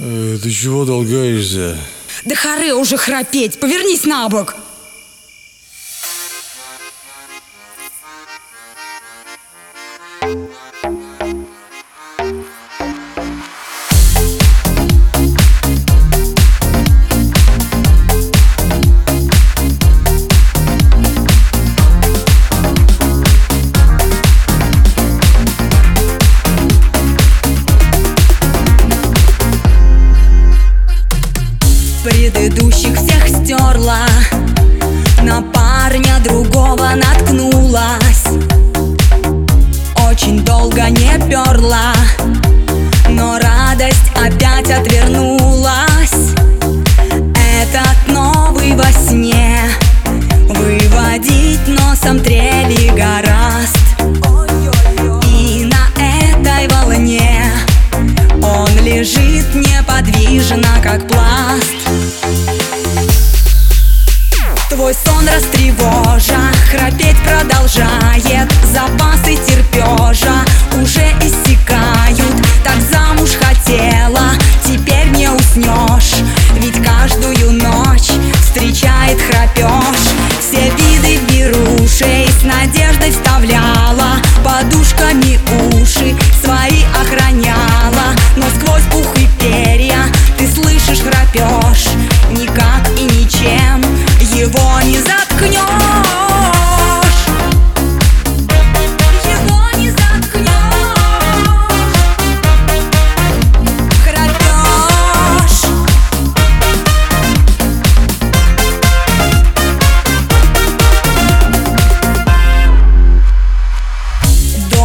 Э, ты чего долгаешься? Да харе уже храпеть, повернись на бок. Предыдущих Очень долго не перла Но радость опять отвернулась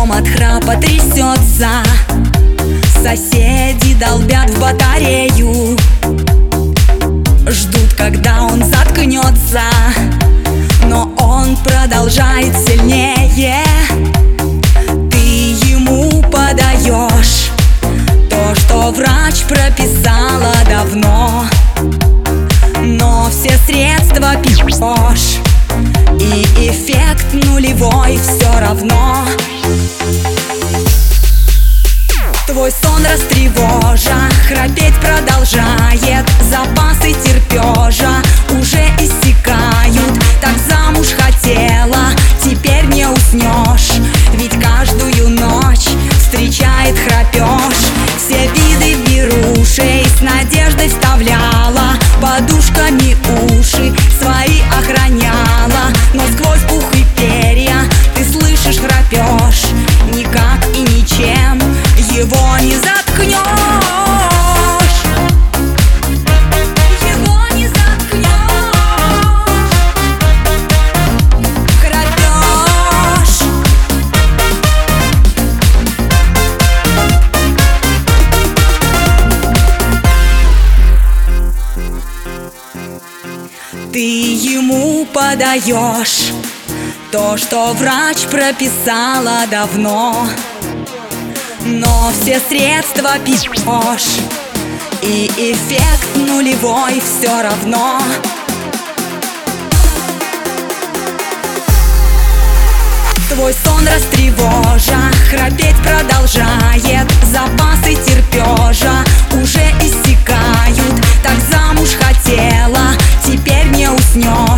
Дом от храпа трясется. Соседи долбят в батарею. Ждут, когда он заткнется. Но он продолжает сильнее. Ты ему подаешь То, что врач прописала давно. Но все средства пьешь И эффект нулевой все равно Твой сон растревожа, храпеть продолжает Запасы терпежа уже иссякают. Так замуж хотела, теперь не уснешь. Ведь каждую ночь встречает храпеж подаешь То, что врач прописала давно. Но все средства пьешь. И эффект нулевой все равно. Твой сон растревожа, храпеть продолжает Запасы терпежа уже иссякают. Так замуж хотела, теперь не уснешь